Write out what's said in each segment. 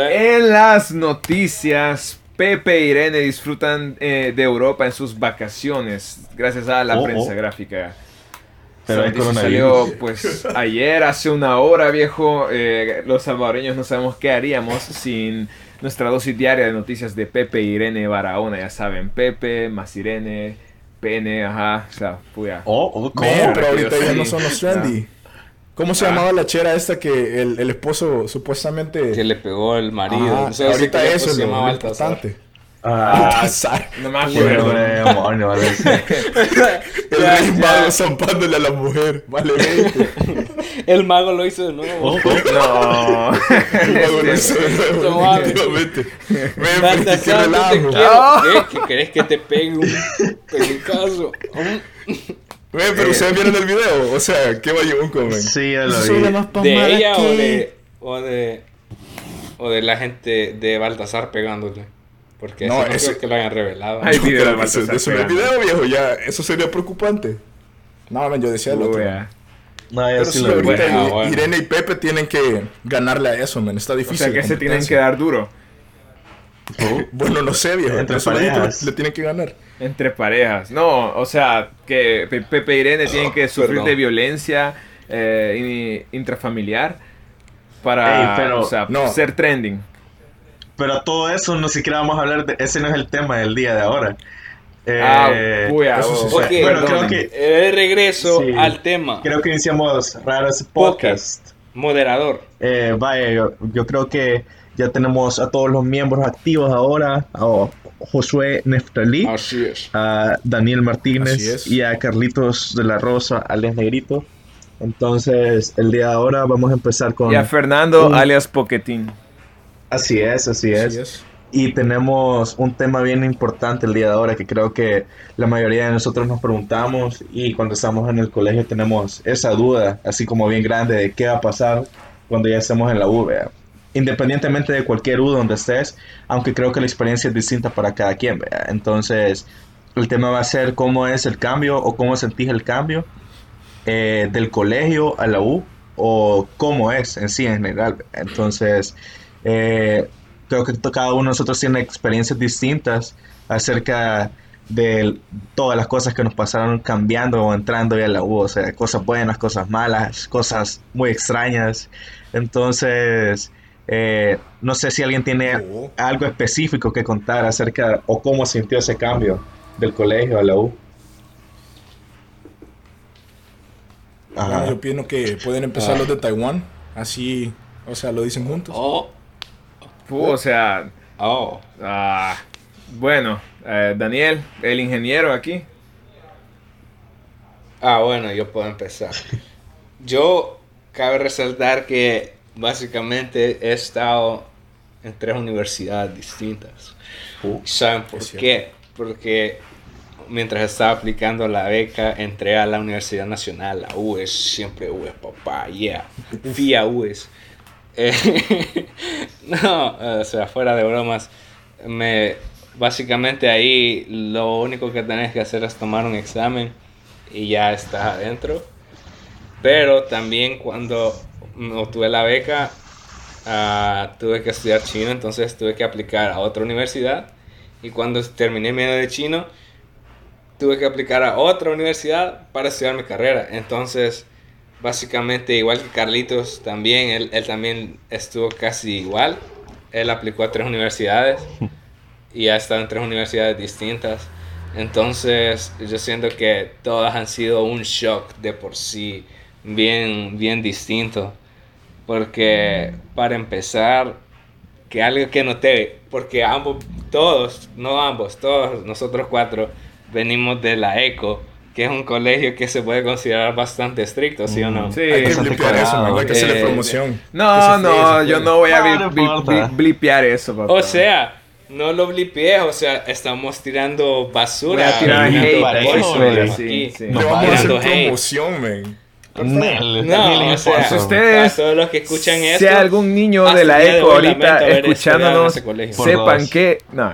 En las noticias, Pepe e Irene disfrutan eh, de Europa en sus vacaciones, gracias a la Oh, prensa oh. gráfica. Pero coronavirus. salió pues ayer, hace una hora, viejo. Eh, los salvadoreños no sabemos qué haríamos sin nuestra dosis diaria de noticias de Pepe e Irene Barahona. Ya saben, Pepe más Irene, Pene, ajá, o sea, puya. Oh, oh, ¿cómo? Pero ahorita ya no son los trendy. ¿Cómo se Ah. llamaba la chera esta que el, el esposo supuestamente... Que le pegó el marido. Ajá, No sé si ahorita aquel eso pues es se lo, llamaba lo Baltasar. importante. Ah, Baltasar. No me acuerdo. demonio, vale, sí. El rey mago zampándole a la mujer. Vale. El mago lo hizo de nuevo. Oh. No. El mago lo hizo de nuevo, Tomate. definitivamente. Men, pero qué Baltasar, te relajo. ¿Qué? ¿Que querés que te pegue un pelucazo? Men, pero ustedes vieron el video. O sea, qué bayunco, men. Sí, ya lo Eso vi. más ¿De ella o que- de, o de o de la gente de Baltasar pegándole? Porque No, eso no eso- creo que lo hayan revelado. Ay, No, video de Baltasar eso en el pegando. video, viejo, ya, eso sería preocupante. No, men, yo decía el otro. Puya. No, ya Pero sí lo ahorita Bueno, I- bueno. Irene y Pepe tienen que ganarle a eso, men. Está O difícil. sea que se tienen que dar duro. Bueno, no sé, viejo. Entre parejas. Le tienen que ganar. Entre parejas. No, o sea, que Pe- Pepe e Irene tienen que sufrir perdón. de violencia eh, in- intrafamiliar para Ey, pero- o sea, no. ser trending. Pero todo eso no siquiera vamos a hablar de... Ese no es el tema del día de ahora. Eh, ah, puya, sí oh, bueno, creo que, Eh, regreso Sí. al tema. creo que iniciamos raro ese podcast. Moderador. Eh, vaya, yo, yo creo que ya tenemos a todos los miembros activos ahora. A Josué Neftalí, Así es. a Daniel Así Martínez es. y a Carlitos de la Rosa, alias Negrito. Entonces, el día de ahora vamos a empezar con... Y a Fernando un- alias Poquetín. Así es, así es. Así es. Y tenemos un tema bien importante el día de ahora que creo que la mayoría de nosotros nos preguntamos y cuando estamos en el colegio tenemos esa duda, así como bien grande, de qué va a pasar cuando ya estemos en la U. Independientemente de cualquier U donde estés, aunque creo que la experiencia es distinta para cada quien, vea. Entonces, el tema va a ser cómo es el cambio o cómo sentís el cambio eh, del colegio a la U o cómo es en sí en general. vea. Entonces, eh, creo que cada uno de nosotros tiene experiencias distintas acerca de todas las cosas que nos pasaron cambiando o entrando ya a la U, o sea, cosas buenas, cosas malas, cosas muy extrañas. Entonces, eh, no sé si alguien tiene Oh. algo específico que contar acerca o cómo sintió ese cambio del colegio a la U. Ajá. yo pienso que pueden empezar Ah. los de Taiwán. Así, o sea, lo dicen juntos. Oh, o sea, oh. ah, bueno, eh, Daniel, el ingeniero aquí. Ah, bueno, yo puedo empezar. Yo, cabe resaltar que básicamente he estado en tres universidades distintas. Uh, ¿Saben por qué? Porque mientras estaba aplicando la beca, entré a la Universidad Nacional, la UES, siempre UES, papá, yeah. FIA UES. Eh, no, o sea, fuera de bromas, me, básicamente ahí lo único que tenés que hacer es tomar un examen y ya estás adentro. Pero también cuando obtuve la beca, ah, tuve que estudiar chino, entonces tuve que aplicar a otra universidad. Y cuando terminé medio de chino, tuve que aplicar a otra universidad para estudiar mi carrera. Entonces, básicamente, igual que Carlitos, también, él, él también estuvo casi igual. Él aplicó a tres universidades y ha estado en tres universidades distintas. Entonces, yo siento que todas han sido un shock de por sí, bien, bien distinto. Porque, para empezar, que algo que noté, porque ambos, todos, no ambos, todos nosotros cuatro venimos de la ECO, que es un colegio que se puede considerar bastante estricto, ¿sí o no? Sí. Hay que limpiar eso, man. Hay que hacerle Eh, promoción. No, se no, yo no voy a No, bli- bli- blipear eso, papá. O sea, no lo blipees, o sea, estamos tirando basura. Voy a tirar hate, basura eso, sí, sí. Le No, vamos a hacer promoción, man. Nel, No, o sea, ustedes- todos los que escuchan si esto, hay algún niño de la de ECO ahorita escuchándonos. Por sepan dos. que... No.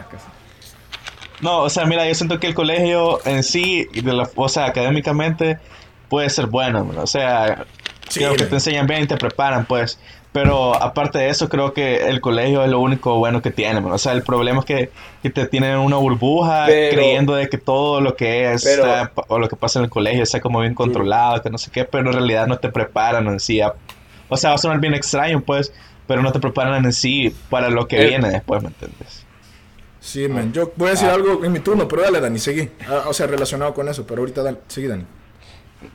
No, o sea, mira, yo siento que el colegio en sí, y de la, o sea, académicamente, puede ser bueno, o sea, Sí, creo que te enseñan bien y te preparan, pues, Pero aparte de eso, creo que el colegio es lo único bueno que tiene. man. O sea, el problema es que, que te tienen en una burbuja Pero- creyendo de que todo lo que es Pero- está- o lo que pasa en el colegio está como bien controlado, que no sé qué, pero en realidad no te preparan en sí. a- o sea, va a sonar bien extraño, pues, pero no te preparan en sí para lo que El- viene después, ¿me entiendes? Sí, man. Yo voy a decir algo en mi turno, pero dale, Dani, seguí. Ah, o sea, relacionado con eso, pero ahorita dale, seguí, Dani.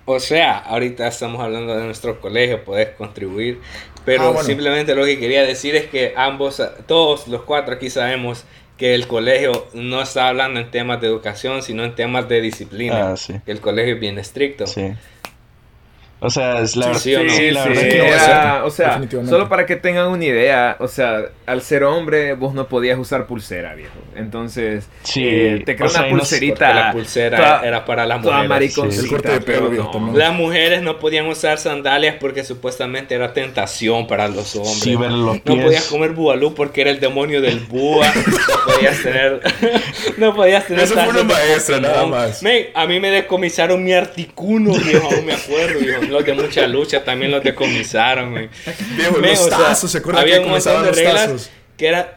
O sea, ahorita estamos hablando de nuestro colegio, podés contribuir, pero Ah, bueno. simplemente lo que quería decir es que ambos, todos los cuatro aquí sabemos que el colegio no está hablando en temas de educación, sino en temas de disciplina. Ah, sí. Que el colegio es bien estricto. Sí. O sea, es la Sí, verdad. sí o no. La verdad que no sea, solo para que tengan una idea, o sea, al ser hombre vos no podías usar pulsera, viejo. Entonces, Sí, eh, te creó sea, una pulserita. la pulsera toda- era para las mujeres. mariconcita, El corte de pelo, pero viejo, no. Las mujeres no podían usar sandalias porque supuestamente era tentación para los hombres. Sí, ver los No podías comer bubalú porque era el demonio del búa. No podías tener. no podías tener. Eso fue una maestra, nada más. A mí me decomisaron mi articuno, viejo. Aún me acuerdo, viejo. Los de mucha lucha también los decomisaron, men. Viejo, los o sea, tazos, ¿se acuerdan había que comenzaban los reglas tazos? Que era.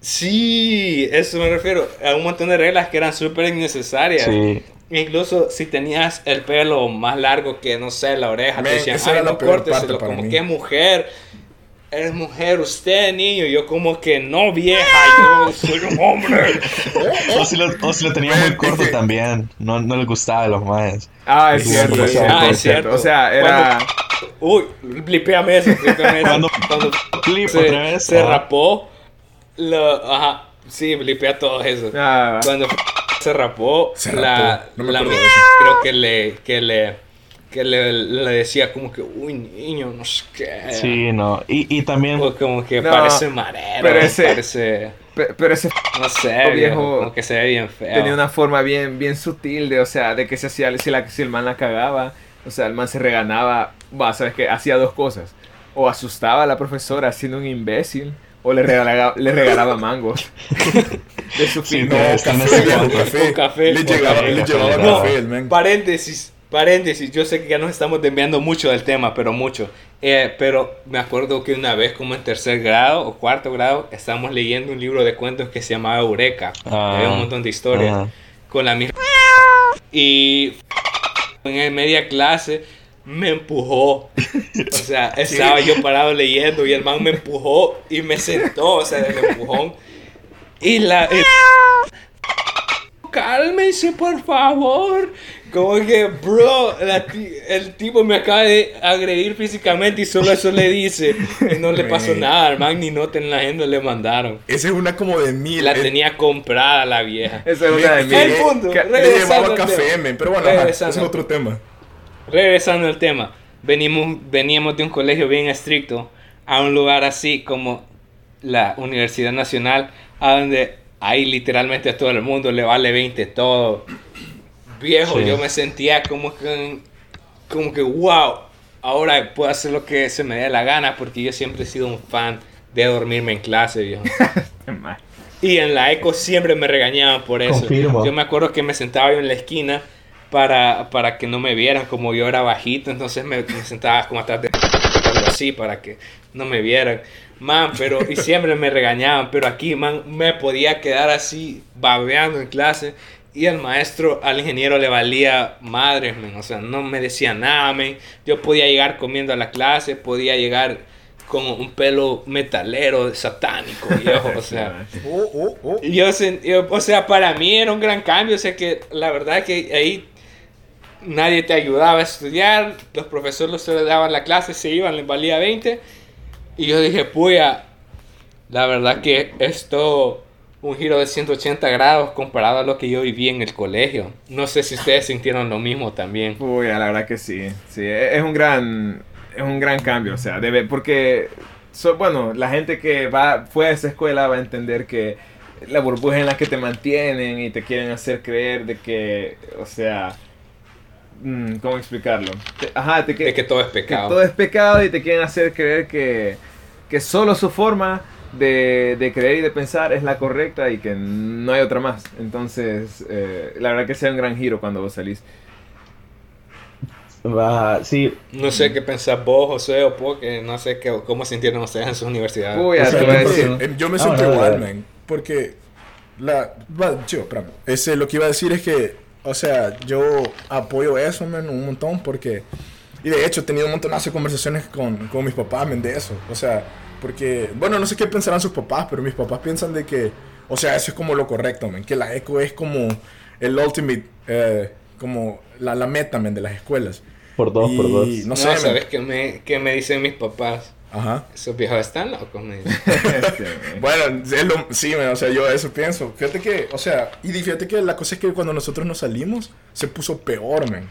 Sí, eso me refiero. A un montón de reglas que eran súper innecesarias. Sí. Incluso si tenías el pelo más largo que, no sé, la oreja, Men, te decían, esa ay, era la no parte para como mí. que mujer. Eres mujer, usted, niño. Yo como que no, vieja, yo soy un hombre. O si lo, o si lo tenía muy corto también. No, no les gustaba a los maes. Ah, es cierto, sí, es sí. cierto, Ah, es cierto. O sea, era... Uy, blipéame eso, blipéame eso. Cuando- Cuando Clip se, otra vez. se Ajá. rapó, lo, ajá, sí, blipea todo eso. Ah, Cuando se rapó, Se la, rapó, no me la creo que le, que le, que le, le decía como que, uy, niño, no sé qué. Sí, no. Y, y también. O como que No, parece marero, pero ese- parece, pe- pero ese no sé, viejo viejo, como que se ve bien feo. tenía una forma bien, bien sutil de, o sea, de que se hacía, si, la, si el man la cagaba, o sea, el man se reganaba, va, sabes que hacía dos cosas, o asustaba a la profesora siendo un imbécil, o le regalaba, le regalaba mangos de su Sí, finca. no, café, café. Con café. Le llegaba, café, le llevaba No, café, el men. Paréntesis, paréntesis, yo sé que ya nos estamos desviando mucho del tema, pero mucho. Eh, pero me acuerdo que una vez, como en tercer grado o cuarto grado, estábamos leyendo un libro de cuentos que se llamaba Eureka. Ah. Había un montón de historias con la misma. Y en media clase me empujó. O sea, estaba yo parado leyendo y el man me empujó y me sentó, o sea, del empujón. Y la. y- Cálmense, por favor. Como que, bro, la el tipo me acaba de agredir físicamente y solo eso le dice. Y no le pasó Man. nada, al man ni nota en la agenda le mandaron. Esa es una como de mil. La el- tenía comprada la vieja. Esa es una de mis... El punto. Regresando llevaba café, men. Pero bueno, ajá, es otro tema. Regresando al tema, venimos, veníamos de un colegio bien estricto a un lugar así como la Universidad Nacional, a donde ahí literalmente a todo el mundo le vale 20 todo. Viejo, Sí. yo me sentía como que, como que, wow, ahora puedo hacer lo que se me dé la gana porque yo siempre he sido un fan de dormirme en clase, viejo. Y en la eco siempre me regañaban por eso. Confirmo. Yo me acuerdo que me sentaba yo en la esquina para, para que no me vieran, como yo era bajito, entonces me, me sentaba como atrás de algo así para que no me vieran. Man, pero y siempre me regañaban, pero aquí, man, me podía quedar así babeando en clase y al maestro, al ingeniero le valía madres, man, o sea, no me decía nada, man. Yo podía llegar comiendo a la clase, podía llegar con un pelo metalero, satánico, viejo, o sea. Oh, oh, oh. Yo, yo- o sea, para mí era un gran cambio, o sea que la verdad que ahí nadie te ayudaba a estudiar, los profesores solo daban la clase, se iban, les valía 20. Y yo dije, puya, la verdad que esto un giro de 180 grados comparado a lo que yo viví en el colegio. No sé si ustedes sintieron lo mismo también. Uy, la verdad que sí. Sí, e- es un gran, es un gran cambio, o sea, debe, porque, so- bueno, la gente que va, fue a esa escuela va a entender que la burbuja en la que te mantienen y te quieren hacer creer de que, o sea, mm, ¿cómo explicarlo? Te- ajá, te que, De que todo es que pecado. todo es pecado y te quieren hacer creer que, que solo su forma de, de creer y de pensar es la correcta y que no hay otra más. Entonces, eh, la verdad que sea un gran giro cuando vos salís. Va, sí, No sé qué pensás vos, José, o porque no sé qué, cómo sintieron ustedes en sus universidades. Uy, O sea, te voy a yo- decir. Eh, yo me Ah, siento no, igual, no. man. Porque la. Chico, espérame. Ese, lo que iba a decir es que, o sea, yo apoyo eso, man, un montón. Porque. Y de hecho, he tenido un montón de conversaciones con, con mis papás, man, de eso. O sea, porque. Bueno, no sé qué pensarán sus papás, pero mis papás piensan de que. O sea, eso es como lo correcto, man. Que la eco es como el ultimate. eh, como la, la meta, man, de las escuelas. por dos, por dos. No No, sé, man. ¿sabes qué me, qué me dicen mis papás? Ajá. Esos viejos están locos, me Bueno, es lo- sí, man, o sea, yo eso pienso. Fíjate que, o sea, y fíjate que la cosa es que cuando nosotros nos salimos, se puso peor, man.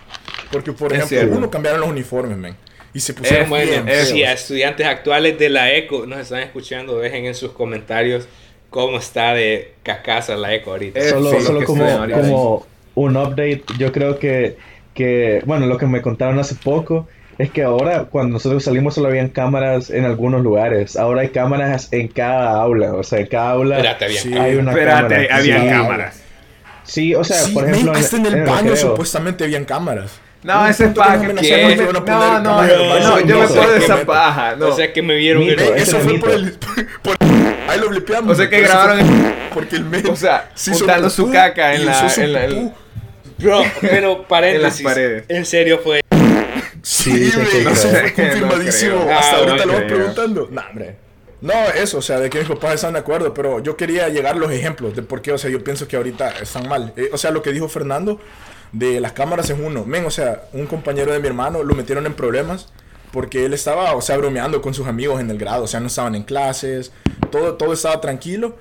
Porque, por Es ejemplo, cierto. uno cambiaron los uniformes, man. Y se pusieron Es Bueno, bien eso. si a estudiantes actuales de la ECO nos están escuchando, dejen en sus comentarios cómo está de cascasa la ECO ahorita. Eh, solo sí, lo solo como, como un update, yo creo que, que, bueno, lo que me contaron hace poco es que ahora cuando nosotros salimos solo habían cámaras en algunos lugares, ahora hay cámaras en cada aula, o sea, en cada aula Espérate, bien. Sí. hay una Espérate, cámara. había Sí. cámaras. Sí, o sea, Sí, por man, ejemplo, hasta en el el baño recreo. supuestamente habían cámaras. No, ese es paja. No, no, en no, no, yo me puedo de esa paja. No. O sea que me vieron Mito, el- Man, eso es fue mito. por el... por- ahí lo blipeamos. O sea que grabaron Porque el O sea, juntando su caca en la- en en-. Bro, pero paréntesis. En las paredes. En serio fue. Sí, güey, fue confirmadísimo. No creo. Hasta Ah, ahorita no lo vamos creo. preguntando. No, hombre. No, eso, o sea, de que mis papás están de acuerdo, pero yo quería llegar a los ejemplos de por qué, o sea, yo pienso que ahorita están mal. Eh, o sea, lo que dijo Fernando de las cámaras es uno. Men, o sea, un compañero de mi hermano lo metieron en problemas porque él estaba, o sea, bromeando con sus amigos en el grado, o sea, no estaban en clases, todo, todo estaba tranquilo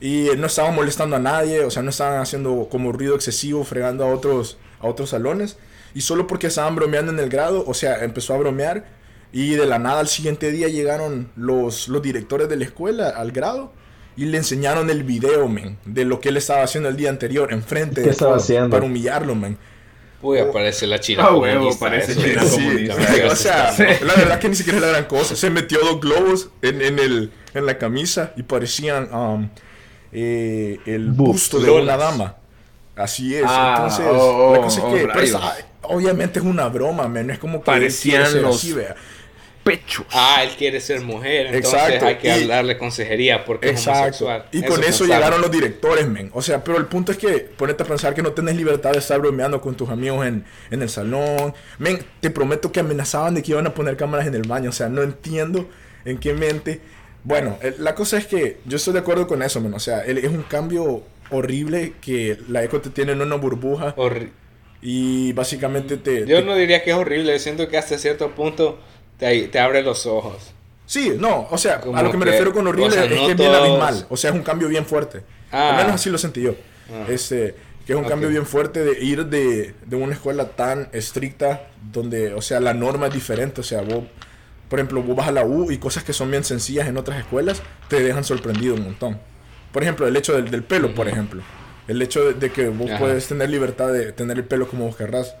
y no estaban molestando a nadie, o sea, no estaban haciendo como ruido excesivo, fregando a otros, a otros salones. Y solo porque estaban bromeando en el grado, o sea, empezó a bromear y de la nada al siguiente día llegaron los, los directores de la escuela al grado y le enseñaron el video, men, de lo que él estaba haciendo el día anterior, enfrente ¿Qué de estaba todos, haciendo? para humillarlo, men. Uy, aparece la china. Ah, huevo, parece eso. china Sí, comunista. sí, o sea, Sí. la verdad que ni siquiera es la gran cosa. Se metió dos globos en, en, el, en la camisa y parecían um, eh, el busto de una dama. Así es. Ah, Entonces, oh, la cosa es oh, que, oh, pero obviamente es una broma, man. No es como que Parecían los- así, vea. Pechos. Ah, él quiere ser mujer, entonces Exacto, hay que y- darle consejería porque es Exacto. homosexual. Y con eso llegaron los directores, men. O sea, pero el punto es que ponete a pensar que no tenés libertad de estar bromeando con tus amigos en, en el salón. Men, te prometo que amenazaban de que iban a poner cámaras en el baño. O sea, no entiendo en qué mente. Bueno, el- la cosa es que yo estoy de acuerdo con eso, men. O sea, es un cambio horrible que la eco te tiene en una burbuja Horri- y básicamente te... Yo te- no diría que es horrible, siento que hasta cierto punto te, te abre los ojos. Sí, no, o sea, Como a lo que me que, refiero con horrible o sea, es no que es bien abismal. O sea, es un cambio bien fuerte. Ah. Al menos así lo sentí yo. Ah. Este, que es un Ok. cambio bien fuerte de ir de, de una escuela tan estricta donde, o sea, la norma es diferente. O sea, vos, por ejemplo, vos vas a la U y cosas que son bien sencillas en otras escuelas te dejan sorprendido un montón. Por ejemplo, el hecho del, del pelo, por ejemplo. El hecho de, de que vos Ajá. puedes tener libertad de tener el pelo como vos querrás.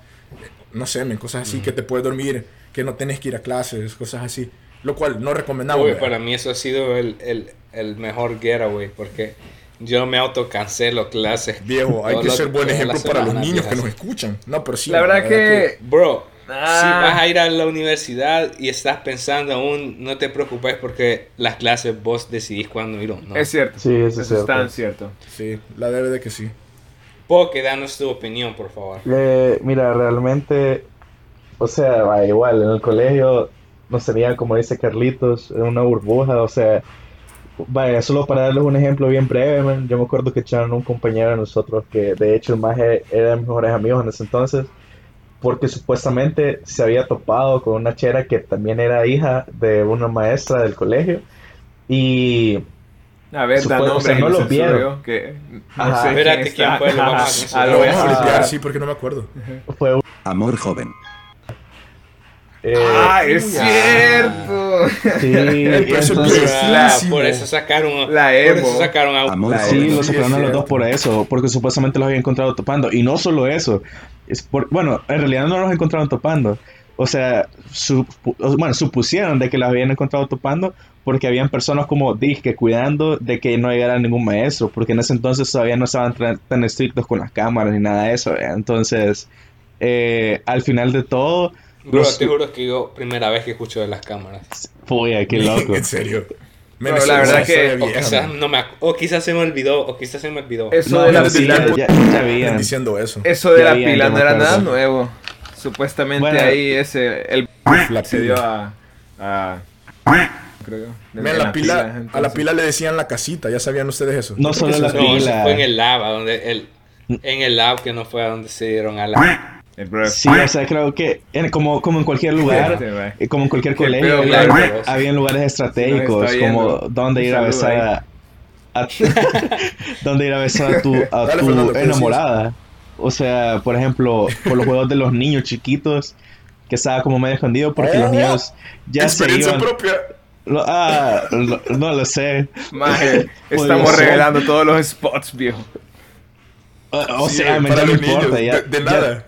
No sé, men, cosas así, que te puedes dormir, que no tenés que ir a clases, cosas así. Lo cual no recomendamos. Uy, ¿verdad? para mí eso ha sido el, el, el mejor getaway porque yo me autocancelo clases. Viejo, hay que ser buen ejemplo para los niños que nos escuchan. No, pero sí. La verdad que... Bro, Ah. si vas a ir a la universidad y estás pensando aún, no te preocupes porque las clases vos decidís cuándo ir o no. Es cierto. Sí, eso es Eso es cierto. tan cierto. Sí, la debe de que sí. Poke, danos tu opinión, por favor. Eh, mira, realmente, o sea, va, igual, en el colegio nos tenían, como dice Carlitos, una burbuja, o sea, vaya, solo para darles un ejemplo bien breve, man, yo me acuerdo que echaron un compañero de nosotros que de hecho el maje era de mis mejores amigos en ese entonces, porque supuestamente se había topado con una chera que también era hija de una maestra del colegio, y A ver, da Supongo- o nombre sea, no lo lo vieron. que no Ajá. sé Espérate, quién ¿quién está. fue? Lo vamos a Ah, lo voy a Vamos a censurar. limpiar, sí, porque no me acuerdo. fue un... Amor joven. eh, Ah, es cierto. sí, entonces- Ah, viejísimo. por eso sacaron La Por emo. eso sacaron a Amor La- sí, lo Sí, sacaron a los dos por eso, porque supuestamente los habían encontrado topando. Y no solo eso, es por, bueno, en realidad no los encontraron topando. O sea, o- bueno, supusieron de que los habían encontrado topando porque habían personas como disque cuidando de que no llegara ningún maestro, porque en ese entonces todavía no estaban tan, estrictos con las cámaras ni nada de eso. ¿verdad? Entonces, eh, al final de todo, Bro, Los- te juro que yo, primera vez que escucho de las cámaras. Puya, qué loco. en serio. Eso la verdad que- O quizás, no me, o quizás se me olvidó, o quizás se me olvidó. Eso No, de la pero pila, ya, ya, habían. diciendo eso. eso de Ya la habían, pila no era nada nuevo. Supuestamente Bueno. ahí ese el La se dio pila. a, a creo yo, Men, en la pila, a la pila le decían la casita, ¿ya sabían ustedes eso? No solo que la eso- no, eso pila. fue en el lava, donde el, en el lab que no fue a donde se dieron a la... Sí, o sea, creo que en- como, como en cualquier lugar, Sí, como en cualquier colegio, había, había lugares estratégicos como donde ir a besar a, a- donde ir a besar a tu, a Dale, tu Fernando, ¿qué enamorada. O sea, por ejemplo, por los juegos de los niños chiquitos, que estaba como medio escondido porque los niños ya se Experiencia iban. propia. Lo- ah, lo- no lo sé. Maje, estamos ser. revelando todos los spots, viejo. O, o Sí, sea, me no importa. Ya, de, nada. Ya,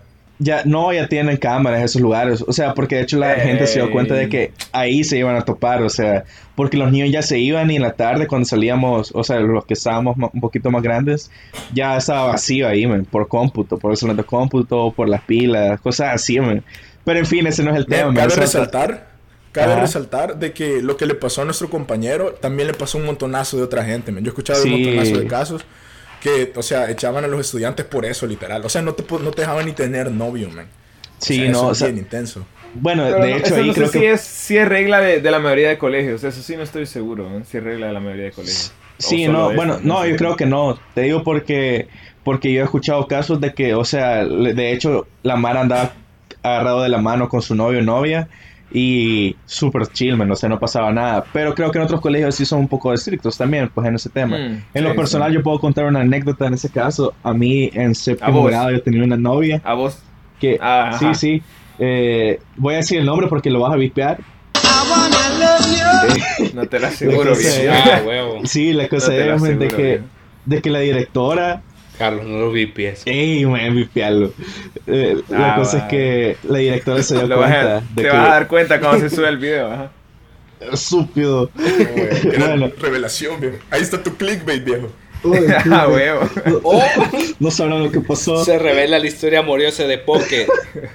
no, ya tienen cámaras en esos lugares. O sea, porque de hecho la gente se dio cuenta de que ahí se iban a topar. O sea, porque los niños ya se iban y en la tarde cuando salíamos, o sea, los que estábamos un poquito más grandes, ya estaba vacío ahí, man, por cómputo, por el salón de cómputo, por las pilas, cosas así, man. Pero en fin, ese no es el tema. Man. cabe resaltar, cabe Ajá. resaltar de que lo que le pasó a nuestro compañero también le pasó a un montonazo de otra gente. men. Yo he escuchado Sí. un montonazo de casos que, o sea, echaban a los estudiantes por eso, literal. O sea, no te, no te dejaban ni tener novio, man. Sí, o sea, no, eso o es sea, bien intenso. bueno, Pero de no, hecho eso ahí no creo sé que... si es, si es regla de, de la mayoría de colegios. Eso sí no estoy seguro. ¿no? Si es regla de la mayoría de colegios. Sí, no, bueno, no, yo creo que no. Te digo porque porque yo he escuchado casos de que, o sea, de hecho, la Mara andaba agarrado de la mano con su novio o novia y súper chill, man, o sea, no pasaba nada. Pero creo que en otros colegios sí son un poco estrictos también, pues, en ese tema. Mm, en lo sí, personal, sí. yo puedo contar una anécdota en ese caso. A mí, en séptimo grado, yo tenía una novia A vos. que, Ah, ajá. sí, sí, eh, voy a decir el nombre porque lo vas a vispear. No te la aseguro, es- Ah, huevo. Sí, la No cosa la es, de que, de que la directora Carlos, no lo vi pies. Ey, man, vipiarlo. Eh, la Ah, cosa va. es que la directora se dio cuenta a- de te que vas a dar cuenta cuando se sube el video. Ajá. estúpido. Era Bueno. revelación, viejo. Ahí está tu clickbait, viejo. Ah, huevo. No sabrán lo que pasó. Se revela la historia amorosa de Poke.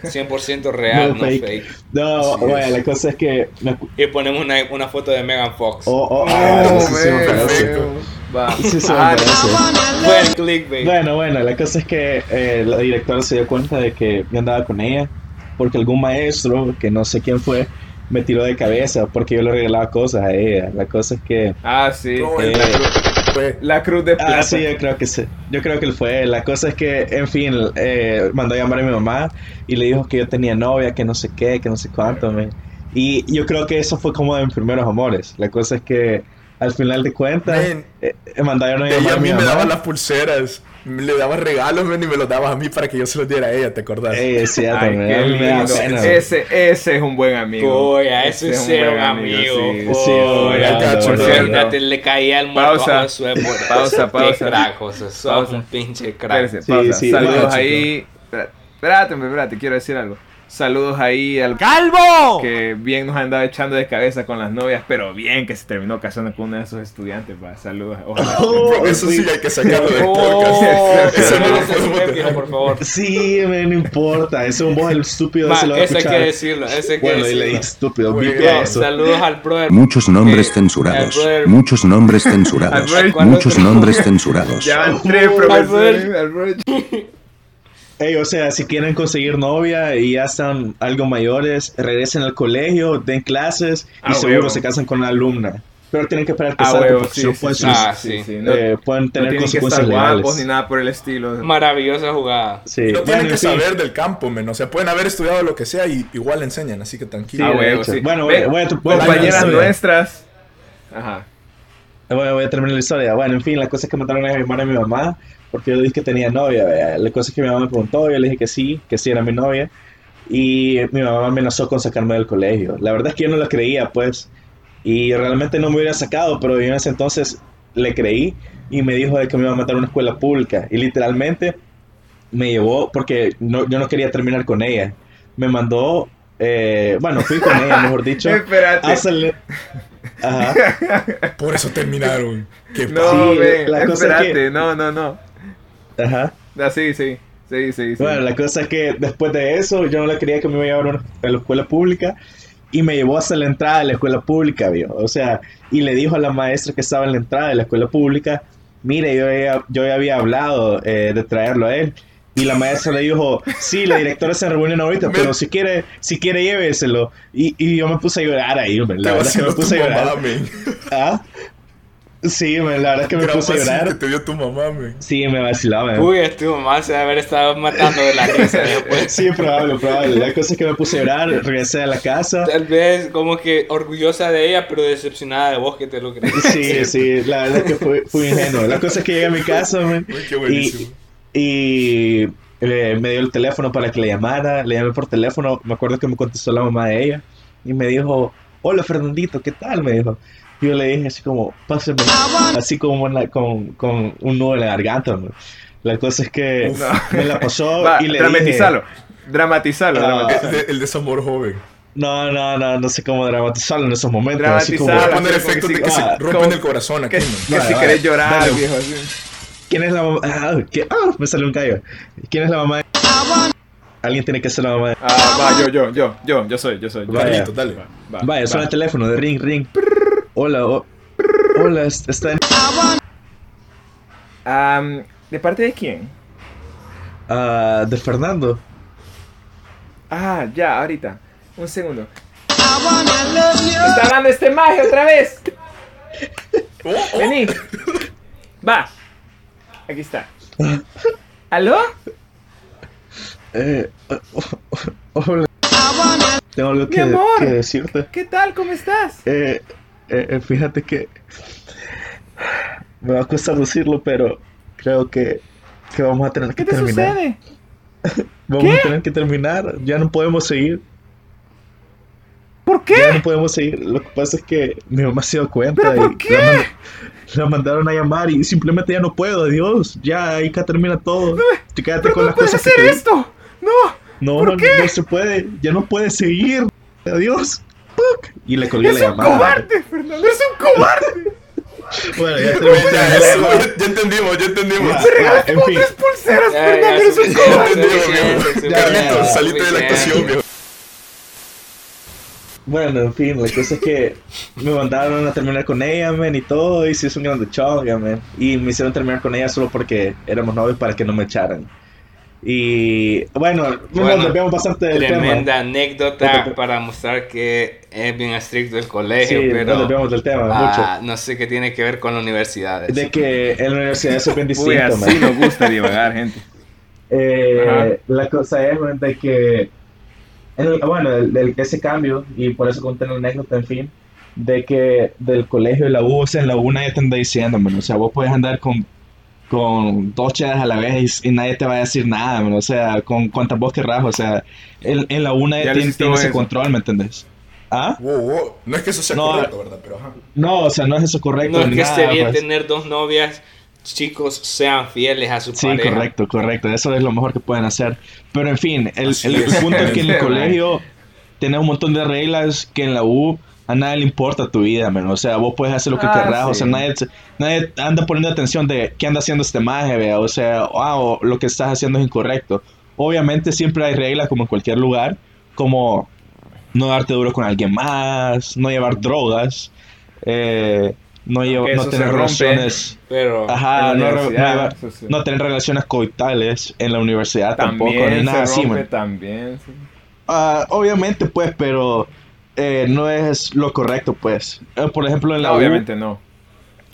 100% real, no, No, fake. fake. No, Así bueno, es. la cosa es que me Y ponemos una, una foto de Megan Fox. Oh, oh, Oh, me man. Va. Ah, parece. Buen clickbait. Bueno, bueno, la cosa es que eh, la directora se dio cuenta de que yo andaba con ella porque algún maestro, que no sé quién fue, me tiró de cabeza porque yo le regalaba cosas a ella. La cosa es que... Ah, sí. Eh, la, cruz, Fue. la cruz de plata. Ah, sí, yo creo que sí. Yo creo que él fue. La cosa es que, en fin, eh, mandó a llamar a mi mamá y le dijo que yo tenía novia, que no sé qué, que no sé cuánto. me- Y yo creo que eso fue como de mis primeros amores. La cosa es que, al final de cuentas, Men, eh, eh, mandaron a Ella a a mi mí me daba las pulseras. Le daba regalos, men, y me los dabas a mí para que yo se los diera a ella, ¿te acordás? Ey, es cierto, Ay, me qué da- me da lindo. pena. Ese, ese es un buen amigo. Es un amigo. sí. Por. Imagínate, le caía el muerto Pausa. a su época. Pausa, Qué pausa. crack, José. Sos Pausa. un pinche crack. Pausa. sí, Saludos ahí. Espérate, espérate, quiero decir algo. Saludos ahí al ¡Calvo! que bien nos andaba echando de cabeza con las novias, pero bien que se terminó casando con uno de esos estudiantes. Saludos. Ojalá. Bro, eso sí hay que sacarlo del Oh, podcast. Eso no lo podemos por favor. Sí, me no importa. Ese es un voz el estúpido. Ma, ese lo eso hay que decirlo, que Bueno, y le decirlo. estúpido. Saludos al brother. Muchos nombres Eh, censurados. al brother- Muchos nombres censurados. Al brother- Muchos nombres censurados. Ya van tres Oh, profesores. Albert. Albert. Ey, o sea, si quieren conseguir novia y ya están algo mayores, regresen al colegio, den clases y Ah, seguro huevo. se casan con una alumna. Pero tienen que esperar que Ah, salga huevo, porque sí, si no sí, pueden, sí, sus- Ah, sí, No, eh, pueden no tener tienen que consecuencias estar guapos legales. ni nada por el estilo. Maravillosa jugada. Sí. No Bueno, tienen que saber del campo, men. O sea, pueden haber estudiado lo que sea y igual enseñan, así que Sí, tranquilo. Ah, huevo. Bueno, Ve, voy a, voy Compañeras a- nuestras. Ajá. Voy, voy a terminar la historia. Bueno, en fin, la cosa es que mandaron a llamar a mi mamá porque yo dije que tenía novia. vea. La cosa es que mi mamá me preguntó, yo le dije que sí, que sí era mi novia. Y mi mamá me amenazó con sacarme del colegio. La verdad es que yo no la creía, pues. Y realmente no me hubiera sacado, pero yo en ese entonces le creí y me dijo de que me iba a mandar a una escuela pública. Y literalmente me llevó, porque no, yo no quería terminar con ella. Me mandó, eh, bueno, fui con ella, mejor dicho. Espérate. el- Ajá. Por eso terminaron. Qué No, Sí, ven, la cosa es que- no, no, no. Ajá. Ah, sí, sí. Sí, sí, sí. Bueno, la cosa es que después de eso, yo no le quería que me iba a llevar a la escuela pública y me llevó hasta la entrada de la escuela pública, vio. O sea, y le dijo a la maestra que estaba en la entrada de la escuela pública, mire, yo ya, yo ya había hablado eh, de traerlo a él. Y la maestra le dijo, sí, la directora se reúne ahorita, pero si quiere, si quiere lléveselo. Y, y yo me puse a llorar ahí, hombre. La verdad es que me puse a llorar. mamá. ¿Ah? Sí, hombre, la verdad es que me Gran puse a llorar. te dio tu mamá, men. Sí, me vacilaba. Uy, tu mamá se debe haber estado matando de la risa después. Sí, probable, probable. La cosa es que me puse a llorar, regresé a la casa. Tal vez como que orgullosa de ella, pero decepcionada de vos que te lo crees. Sí, sí, la verdad es que fui, fui ingenuo. La cosa es que llegué a mi casa, man, Uy, qué buenísimo. y eh, me dio el teléfono para que le llamara. Le llamé por teléfono. Me acuerdo que me contestó la mamá de ella y me dijo, hola Fernandito, ¿qué tal? Me dijo. Y yo le dije así como, pásame, así como en la- con, con un nudo en la garganta. man. La cosa es que Uf. me la pasó Va, y le dramatizalo. Dramatizalo, Ah. dramatizalo. El, el desamor joven. dije, no, no, no, no sé cómo dramatizarlo en esos momentos. Así como, Voy a poner efectos que de sí- que se ah, rompen como- el corazón aquí, Que, que Vale, si vale. querés llorar, Dale. viejo, así. ¿Quién es la mamá? Ah, ¿qué? Ah, me salió un callo. ¿Quién es la mamá? Alguien tiene que ser la mamá. de- Ah, va, yo, yo, yo, yo, yo soy, yo soy. yo. Vaya. Dale. Va, va, Vaya, suena el teléfono de ring, ring. Hola, o- hola, est- está en... ¿De parte de quién? ah, de Fernando. Ah, ya, ahorita. Un segundo. Está hablando este maje otra vez. Oh, oh. Vení. Va. Aquí está. ¿Aló? Eh, oh, oh, hola. Tengo algo que, amor. que decirte. ¿Qué tal? ¿Cómo estás? Eh, eh, eh, fíjate que me va a costar decirlo, pero creo que, que vamos a tener ¿Qué que te terminar. sucede? Vamos ¿Qué? a tener que terminar. Ya no podemos seguir. ¿Por Ya qué? no podemos seguir. Lo que pasa es que mi mamá se dio cuenta. ¿Pero por y qué? La, mand- la mandaron a llamar y simplemente ya no puedo. Adiós. Ya ahí que termina todo. Te quédate ¿Pero con cómo las puedes cosas hacer esto? No. No, ¿Por no, qué? no se puede. Ya no puede seguir. Adiós. Puc. Y le colgué Es la un llamada. cobarde, Fernando. Es un cobarde. Bueno, ya Ya, terminé. eso, ya- ya entendimos, ya entendimos. Ya. Te regalaste en tres pulseras, Ya, Fernando. ya, Eres un cobarde. Entendimos, suficiente, viejo. Carlitos, salite de la actuación, viejo. Bueno, en fin, la cosa es que me mandaron a terminar con ella, men, y todo, y se hizo un grande chonga, men. Y me hicieron terminar con ella solo porque éramos novios para que no me echaran. Y bueno, no Bueno, nos bastante del Tremenda tema. anécdota para mostrar que es bien estricto el Sí, colegio, nos pero desviamos del tema, ah, no sé qué tiene que ver con universidades. mucho. De que en la universidad es bien Uy, distinto, así man. nos gusta divagar, gente. Eh, la cosa es man, de que, el- bueno, el- el- ese cambio, y por eso conté la anécdota, en fin, de que del colegio y la U, o sea, en la U nadie te anda diciendo, man, o sea, vos puedes andar con, con dos chedas a la vez y, y nadie te va a decir nada, man, o sea, con cuantas vos querrás, o sea, en, en la U nadie tiene, tiene ese control, ¿me entendés? ¿Ah? Wow, wow. No es que eso sea No, correcto, ¿verdad? Pero ajá. No, o sea, no es eso correcto. no es que esté nada, bien pues. tener dos novias, chicos, sean fieles a su Sí, pareja. correcto, correcto. Eso es lo mejor que pueden hacer. Pero en fin, el, el es. punto es que en el Sí, colegio tenés un montón de reglas que en la U a nadie le importa tu vida, man. O sea, vos puedes hacer lo que Ah, querrás. O sea, sí. nadie, nadie anda poniendo atención de qué anda haciendo este maje, vea. O sea, wow, lo que estás haciendo es incorrecto. Obviamente siempre hay reglas como en cualquier lugar, como no darte duro con alguien más, no llevar drogas, eh, no, lleva- tener rompe. relaciones... Pero Ajá, no, no sí. tener relaciones coitales en la universidad tampoco, ni nada se así, rompe, también. sí. Ah, obviamente, pues, pero eh, no es lo correcto, pues. Eh, por ejemplo, en la U obviamente no.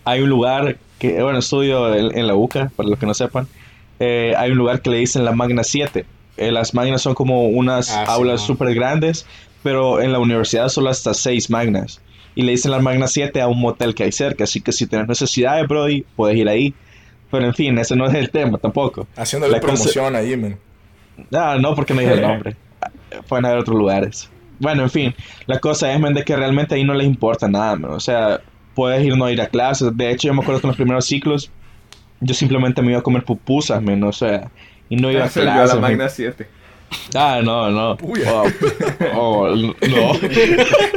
hay un lugar que, bueno, estudio en, en la UCA, para los que no sepan, eh, hay un lugar que le dicen la Magna 7. Eh, las Magnas son como unas Ah, aulas súper grandes, pero en la universidad solo hasta 6 Magnas. Y le dicen la Magna 7 a un motel que hay cerca, así que si tienes necesidades, Brody, puedes ir ahí. Pero en fin, ese no es el tema tampoco. Haciéndole La cosa- promoción ahí, men. Ah, no, porque no dije el nombre. Pueden haber otros lugares. Bueno, en fin, la cosa es, men, de que realmente ahí no les importa nada, man. O sea, puedes ir no ir a clases. De hecho, yo me acuerdo que en los primeros ciclos, yo simplemente me iba a comer pupusas, men. O sea, y no iba a clases. la men. Magna 7. Ah, no, no. Uy. Oh, oh, no.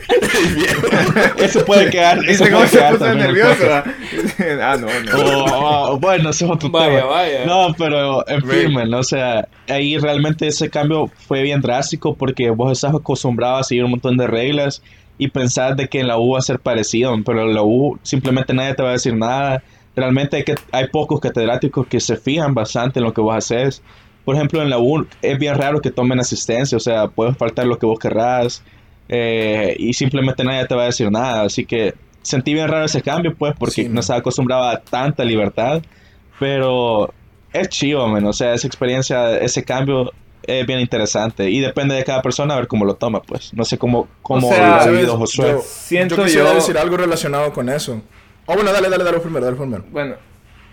Ese puede quedar. ese ¿Viste cómo puede se quedar puso nervioso? ah, no, no. Oh, oh, bueno, ese es otro Vaya, tema. vaya. No, pero en fin, o sea, ahí realmente ese cambio fue bien drástico porque vos estás acostumbrado a seguir un montón de reglas y pensar de que en la U va a ser parecido, pero en la U simplemente nadie te va a decir nada. Realmente hay, que, hay pocos catedráticos que se fijan bastante en lo que vos haces. Por ejemplo, en la U es bien raro que tomen asistencia, o sea, puedes faltar lo que vos querrás eh, y simplemente nadie te va a decir nada. Así que sentí bien raro ese cambio, pues, porque Sí, no man. estaba acostumbrado a tanta libertad. Pero es chido, man. O sea, esa experiencia, ese cambio es bien interesante. Y depende de cada persona a ver cómo lo toma, pues. No sé cómo, cómo O sea, lo ha vivido Josué. Yo, Siento yo quisiera yo- decir algo relacionado con eso. Oh, bueno, dale, dale, dale primero, dale primero. Bueno,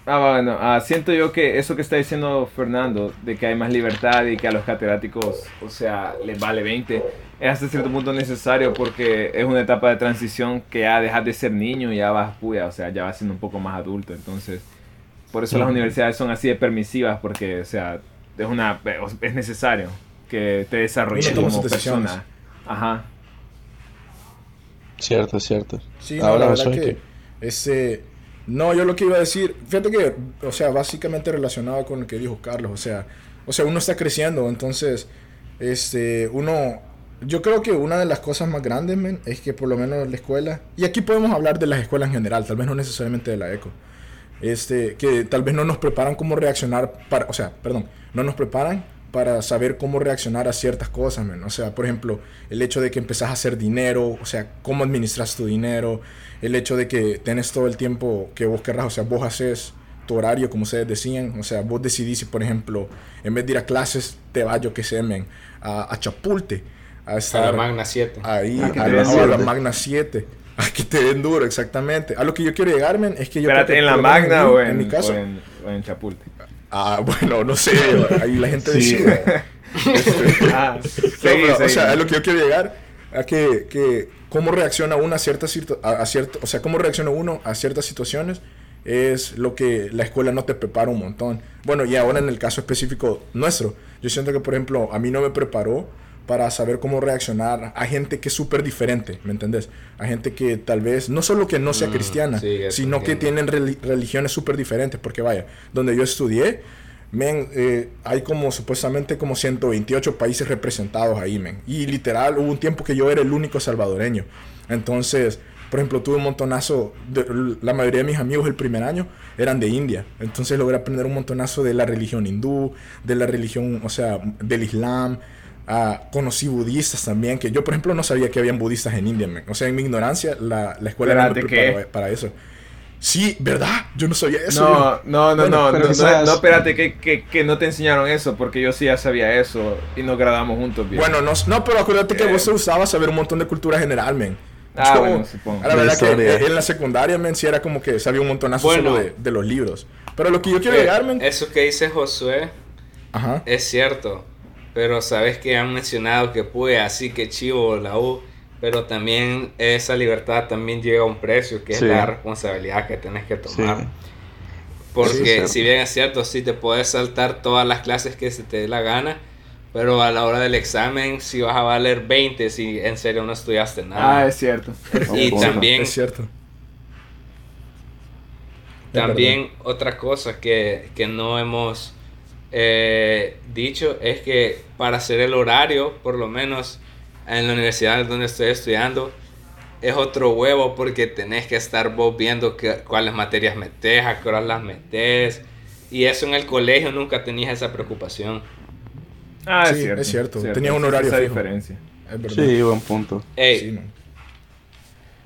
ah, bueno ah, siento yo que eso que está diciendo Fernando, de que hay más libertad y que a los catedráticos, o sea, les vale 20, es hasta cierto punto necesario porque es una etapa de transición que ya dejas de ser niño y ya vas puya, o sea, ya vas siendo un poco más adulto. Entonces, por eso las universidades son así de permisivas porque, o sea, es, una, es necesario que te desarrolles como persona. Ajá. Cierto, cierto. Sí, no, Ahora, la verdad que ¿qué? ese... No, yo lo que iba a decir, fíjate que, o sea, básicamente relacionado con lo que dijo Carlos, o sea, o sea, uno está creciendo, entonces, este, uno, yo creo que una de las cosas más grandes, men, es que por lo menos la escuela, y aquí podemos hablar de las escuelas en general, tal vez no necesariamente de la ECO, este, que tal vez no nos preparan cómo reaccionar para, o sea, perdón, no nos preparan para saber cómo reaccionar a ciertas cosas, man. O sea, por ejemplo, el hecho de que empezás a hacer dinero, o sea, cómo administras tu dinero, el hecho de que tenés todo el tiempo que vos querrás, o sea, vos haces tu horario, como ustedes decían, o sea, vos decidís si, por ejemplo, en vez de ir a clases, te vas, yo que sé, men, a, a Chapulte, a A estar la Magna 7. ahí, A a, la, a la. Magna 7. A que te den duro, exactamente. A lo que yo quiero llegar, men, es que yo... creo Espérate, que ¿en la Magna mí, o en, mi caso, o en, o en Chapulte? Ah, bueno, no sé, ahí la gente Sí. decide. Ah, No, seguí, pero, o seguí. sea, a lo que yo quiero llegar, a que, que cómo reacciona uno a ciertas a, a cierta- o sea, cómo reacciona uno a ciertas situaciones es lo que la escuela no te prepara un montón. Bueno, y ahora en el caso específico nuestro, yo siento que, por ejemplo, a mí no me preparó para saber cómo reaccionar a gente que es súper diferente, ¿me entendés? A gente que tal vez, no solo que no sea Mm, cristiana, sí, sino que tienen reli- religiones súper diferentes, porque vaya, donde yo estudié, men, eh, hay como supuestamente como 128 países representados ahí, men. Y literal, hubo un tiempo que yo era el único salvadoreño. Entonces, por ejemplo, tuve un montonazo, de, la mayoría de mis amigos el primer año eran de India. Entonces logré aprender un montonazo de la religión hindú, de la religión, o sea, del Islam. Ah, conocí budistas también, que yo por ejemplo no sabía que habían budistas en India, men. O sea, en mi ignorancia, la, la escuela no me preparó para eso. Sí, ¿verdad? Yo no sabía eso. No, no, no, Bueno, no, no, quizás- no, no, espérate, que, que, que no te enseñaron eso, porque yo sí ya sabía eso y nos graduamos juntos, viejo. Bueno, no, no, pero acuérdate que Eh. vos te gustaba saber un montón de cultura general, men. Ah, Yo, bueno, supongo. La La verdad que eh, en la secundaria, men, sí era como que sabía un montonazo Bueno. solo de, de los libros. Pero lo que yo quiero Eh, llegar, men... Eso que dice Josué Ajá. es cierto. Pero sabes que han mencionado que puede así que chivo la U. Pero también esa libertad también llega a un precio, que Sí. es la responsabilidad que tenés que tomar. Sí. Porque es si bien es cierto, sí te puedes saltar todas las clases que se te dé la gana. Pero a la hora del examen, si vas a valer 20 si en serio no estudiaste nada. Ah, es cierto. y también Es cierto. Es También otra cosa que, que no hemos eh, dicho es que para hacer el horario, por lo menos en la universidad donde estoy estudiando, es otro huevo porque tenés que estar vos viendo que- cuáles materias metes, a qué horas las metes. Y eso en el colegio nunca tenías esa preocupación. Ah, es Sí, cierto. es cierto. cierto, Tenía un horario esa fijo. diferencia. Es verdad. Sí, buen punto. Ey, Sí, man.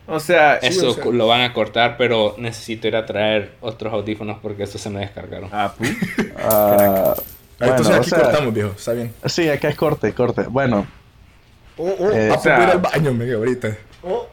O sea, Sí, eso o sea- lo van a cortar, pero necesito ir a traer otros audífonos porque estos se me descargaron. ah, pu- Ah, Ah, bueno, Entonces o aquí sea, cortamos, viejo. Está bien. Sí, acá es corte, corte. Bueno, Oh, oh, Eh, ah, o sea- pues a ir al baño, me ahorita. Oh.